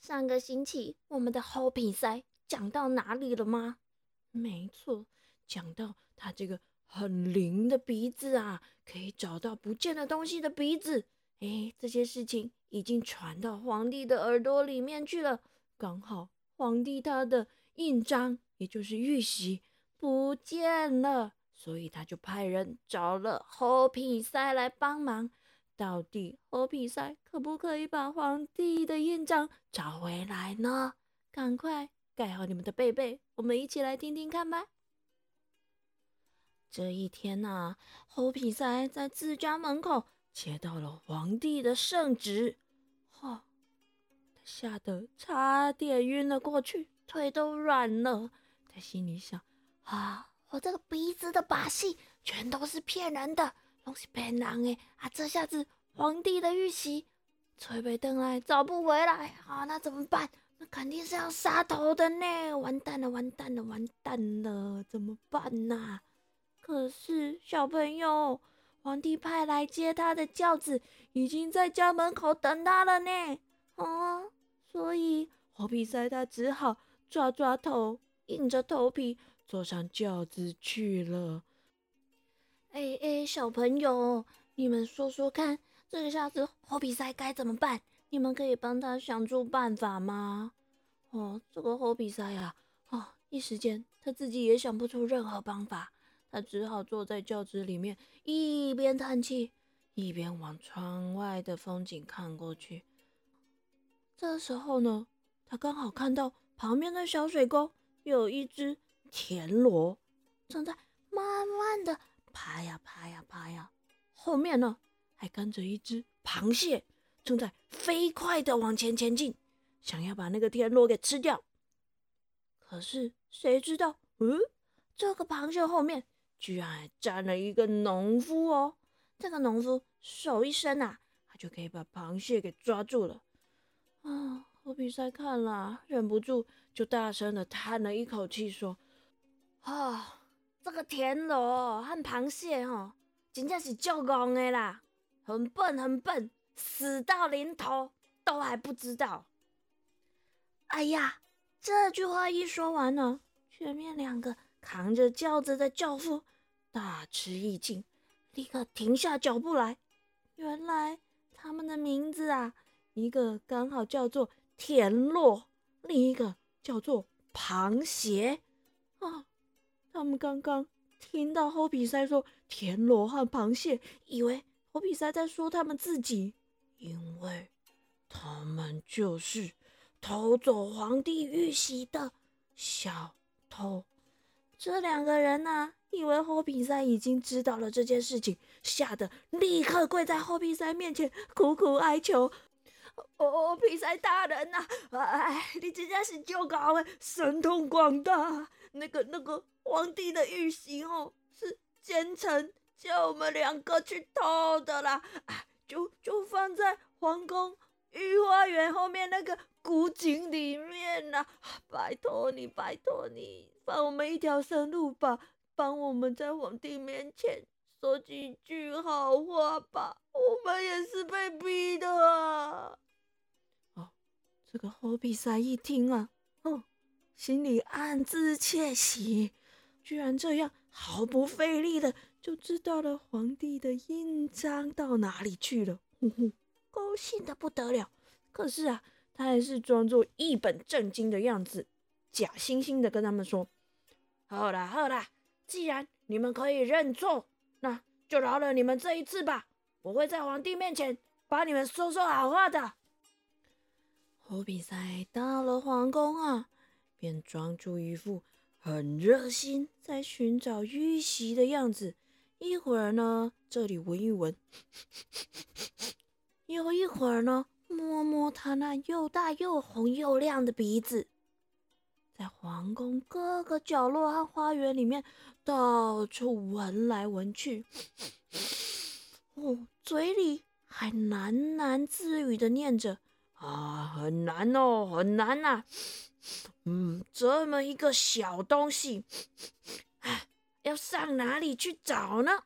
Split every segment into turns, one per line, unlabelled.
上个星期我们的猴比赛讲到哪里了吗？没错，讲到他这个很灵的鼻子啊，可以找到不见的东西的鼻子。哎，这些事情已经传到皇帝的耳朵里面去了。刚好皇帝他的印章，也就是玉玺不见了，所以他就派人找了猴比赛来帮忙。到底猴比赛可不可以把皇帝的印章找回来呢？赶快盖好你们的被被，我们一起来听听看吧。这一天呐，猴比赛在自家门口接到了皇帝的圣旨，哈，他吓得差点晕了过去，腿都软了。他心里想：啊，我这个鼻子的把戏全都是骗人的。东西骗人诶！啊，这下子皇帝的玉玺吹被登来找不回来啊，那怎么办？那肯定是要杀头的呢！完蛋了，完蛋了，完蛋了！怎么办呐？可是小朋友，皇帝派来接他的轿子已经在家门口等他了呢。啊，所以猴比赛他只好抓抓头，硬着头皮坐上轿子去了。哎哎，小朋友，你们说说看，这个下子猴比赛该怎么办？你们可以帮他想出办法吗？哦，这个猴比赛呀，哦，一时间他自己也想不出任何方法，他只好坐在轿子里面，一边叹气，一边往窗外的风景看过去。这时候呢，他刚好看到旁边的小水沟有一只田螺正在慢慢的。爬呀爬呀爬呀，后面呢还跟着一只螃蟹，正在飞快的往前前进，想要把那个田螺给吃掉。可是谁知道，嗯，这个螃蟹后面居然还站了一个农夫哦。这个农夫手一伸啊，他就可以把螃蟹给抓住了。啊，我比赛看了，忍不住就大声的叹了一口气，说：“啊。”这个田螺和螃蟹哦，真正是足戆的啦，很笨很笨，死到临头都还不知道。哎呀，这句话一说完呢，前面两个扛着轿子的轿夫大吃一惊，立刻停下脚步来。原来他们的名字啊，一个刚好叫做田螺，另一个叫做螃蟹啊。他们刚刚听到猴比赛说田螺和螃蟹，以为猴比赛在说他们自己，因为他们就是偷走皇帝玉玺的小偷。这两个人呢，以为猴比赛已经知道了这件事情，吓得立刻跪在猴比赛面前，苦苦哀求：“哦，比赛大人呐，哎，你真的是就高诶，神通广大，那个那个。”皇帝的玉玺哦，是奸臣叫我们两个去偷的啦！啊，就就放在皇宫御花园后面那个古井里面啦！拜托你，拜托你，放我们一条生路吧，帮我们在皇帝面前说几句好话吧！我们也是被逼的啊！哦，这个猴比赛一听啊，哦，心里暗自窃喜。居然这样毫不费力的就知道了皇帝的印章到哪里去了，呼呼，高兴的不得了。可是啊，他还是装作一本正经的样子，假惺惺的跟他们说：“好啦好啦，既然你们可以认错，那就饶了你们这一次吧。我会在皇帝面前把你们说说好话的。”侯比赛到了皇宫啊，便装出一副。很热心，在寻找玉玺的样子。一会儿呢，这里闻一闻；有一会儿呢，摸摸他那又大又红又亮的鼻子。在皇宫各个角落和花园里面，到处闻来闻去。哦，嘴里还喃喃自语的念着：“啊，很难哦，很难呐。”嗯，这么一个小东西，要上哪里去找呢？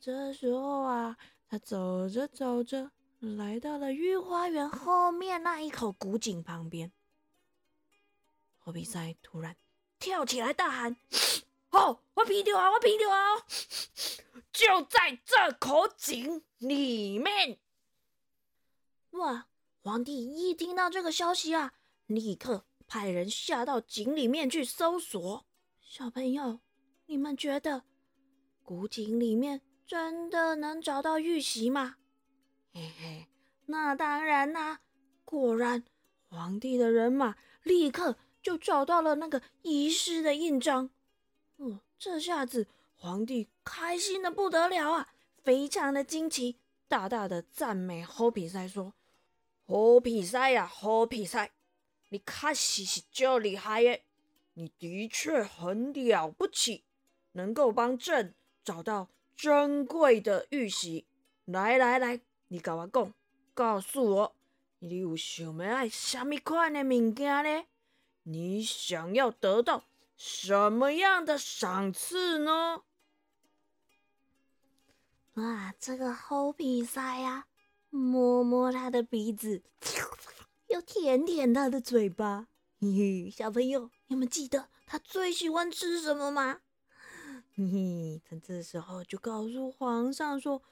这时候啊，他走着走着，来到了御花园后面那一口古井旁边。猴皮塞突然跳起来大喊：“哦，我皮掉啊，我皮掉啊！就在这口井里面！”哇！皇帝一听到这个消息啊，立刻派人下到井里面去搜索。小朋友，你们觉得古井里面真的能找到玉玺吗？嘿嘿，那当然啦！果然，皇帝的人马立刻就找到了那个遗失的印章。哦，这下子皇帝开心的不得了啊，非常的惊奇，大大的赞美猴比赛说。好比赛呀，好比赛！你确实是就厉害耶，你的确很了不起，能够帮朕找到珍贵的玉玺。来来来，你跟我讲，告诉我，你有想要爱什么款的物件呢？你想要得到什么样的赏赐呢？哇，这个好比赛呀！摸摸他的鼻子，又舔舔他的嘴巴。嘿嘿，小朋友，你们记得他最喜欢吃什么吗？嘿嘿，他这时候就告诉皇上说：“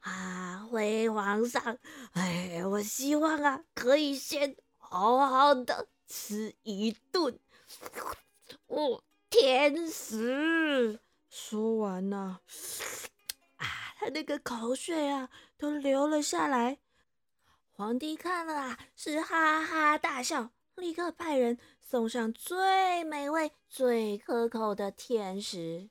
啊，回皇上，哎，我希望啊，可以先好好的吃一顿哦，甜食。”说完呢。他那个口水啊，都流了下来。皇帝看了啊，是哈哈大笑，立刻派人送上最美味、最可口的甜食。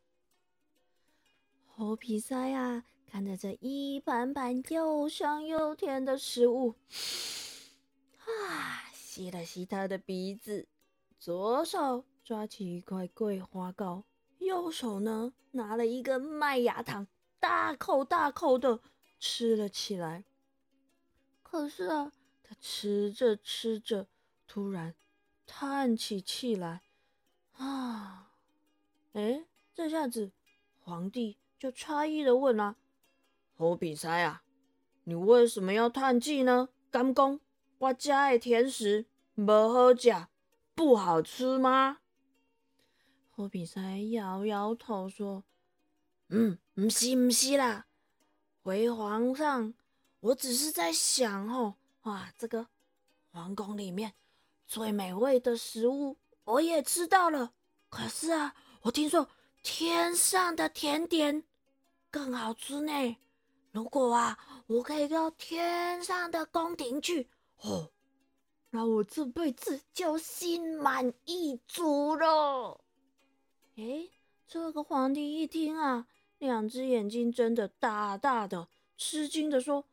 猴皮塞啊，看着这一盘盘又香又甜的食物，啊，吸了吸他的鼻子，左手抓起一块桂花糕，右手呢拿了一个麦芽糖。大口大口的吃了起来。可是啊，他吃着吃着，突然叹起气来。啊，哎，这下子皇帝就诧异的问了：“猴比赛啊，你为什么要叹气呢？干公，我家的甜食不好吃，不好吃吗？”猴比赛摇摇头说。嗯，唔是唔是啦，回皇上，我只是在想哦，哇，这个皇宫里面最美味的食物我也吃到了，可是啊，我听说天上的甜点更好吃呢。如果啊，我可以到天上的宫廷去哦，那我这辈子就心满意足了。哎，这个皇帝一听啊。两只眼睛睁得大大的，吃惊的说：“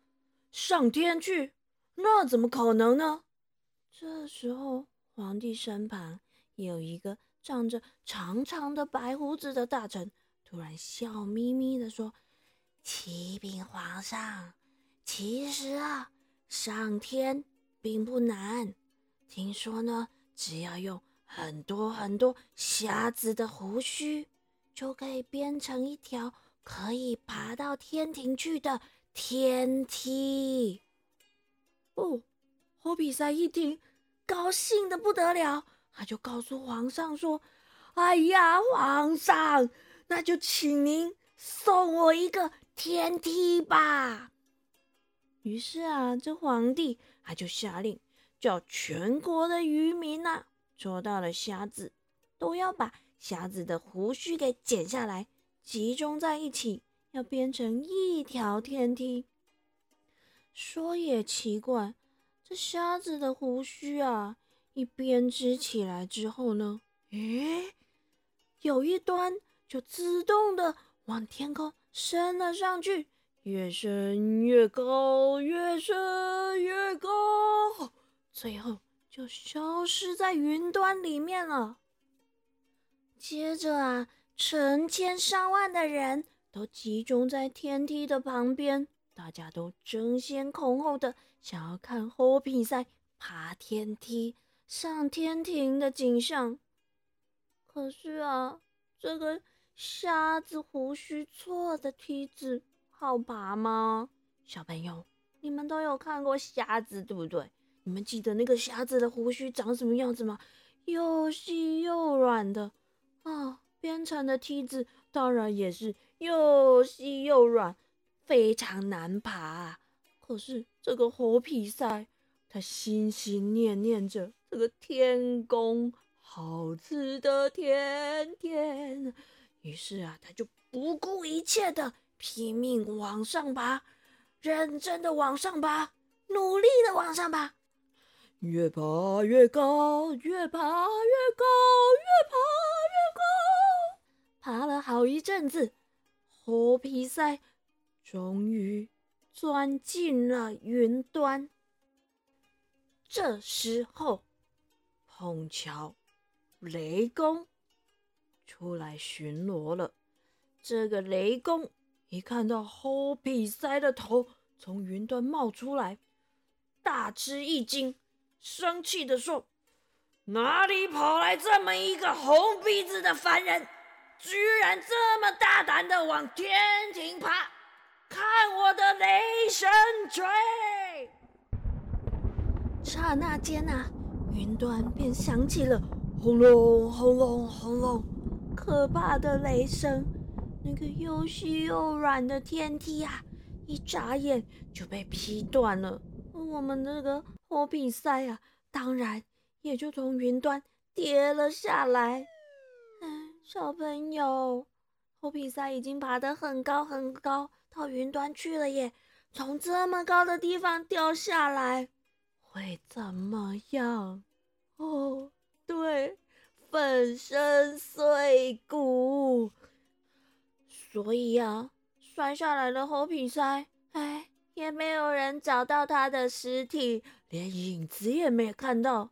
上天去？那怎么可能呢？”这时候，皇帝身旁有一个长着长长的白胡子的大臣，突然笑眯眯的说：“启禀皇上，其实啊，上天并不难。听说呢，只要用很多很多瞎子的胡须。”就可以编成一条可以爬到天庭去的天梯。哦，霍比赛一听，高兴的不得了，他就告诉皇上说：“哎呀，皇上，那就请您送我一个天梯吧。”于是啊，这皇帝他就下令，叫全国的渔民呐，捉到了虾子，都要把。虾子的胡须给剪下来，集中在一起，要编成一条天梯。说也奇怪，这瞎子的胡须啊，一编织起来之后呢，诶，有一端就自动的往天空升了上去，越升越高，越升越高，最后就消失在云端里面了。接着啊，成千上万的人都集中在天梯的旁边，大家都争先恐后的想要看猴比赛爬天梯上天庭的景象。可是啊，这个瞎子胡须做的梯子好爬吗？小朋友，你们都有看过瞎子，对不对？你们记得那个瞎子的胡须长什么样子吗？又细又软的啊，编成的梯子当然也是又细又软，非常难爬。可是这个猴皮塞，他心心念念着这个天宫好吃的甜甜，于是啊，他就不顾一切的拼命往上爬，认真的往上爬，努力的往上爬。越爬越高，越爬越高，越爬越高。爬了好一阵子，猴皮塞终于钻进了云端。这时候，碰巧雷公出来巡逻了。这个雷公一看到猴皮塞的头从云端冒出来，大吃一惊。生气的说：“哪里跑来这么一个红鼻子的凡人？居然这么大胆的往天庭爬！看我的雷神锤！”刹那间啊，云端便响起了轰隆轰隆轰隆可怕的雷声。那个又细又软的天梯啊，一眨眼就被劈断了。我们那个。火比赛啊，当然也就从云端跌了下来。小朋友，火比赛已经爬得很高很高，到云端去了耶！从这么高的地方掉下来，会怎么样？哦，对，粉身碎骨。所以啊，摔下来的猴皮塞，哎。也没有人找到他的尸体，连影子也没看到。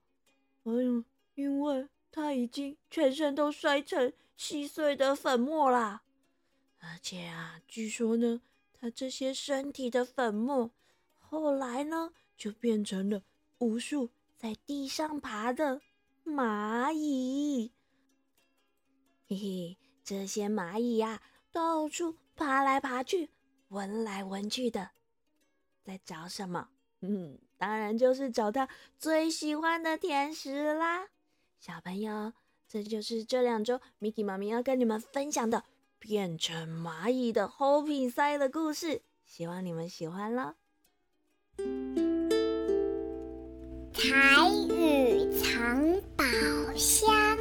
哎呦，因为他已经全身都摔成细碎的粉末啦。而且啊，据说呢，他这些身体的粉末，后来呢，就变成了无数在地上爬的蚂蚁。嘿嘿，这些蚂蚁呀，到处爬来爬去，闻来闻去的。在找什么？嗯，当然就是找他最喜欢的甜食啦。小朋友，这就是这两周 Miki 妈咪要跟你们分享的变成蚂蚁的 Hopi 塞的故事，希望你们喜欢了。
台语藏宝箱。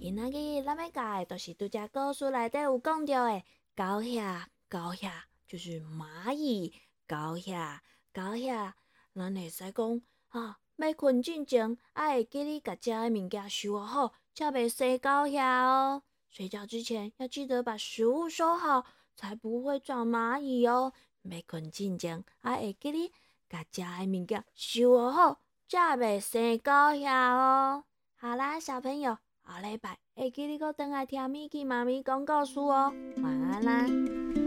今仔日咱要教的，都是拄只故事内底有讲到的。高下高下就是蚂蚁，高下高下，咱会使讲啊，要困之前，爱会记你甲食的物件收好，才袂生高下哦。睡觉之前要记得把食物收好，才不会长蚂蚁哦。要困之前，爱会记你甲食的物件收好，才袂生高下哦。好啦，小朋友。下礼拜会记你搁等来听咪奇妈咪讲故事哦，晚安啦。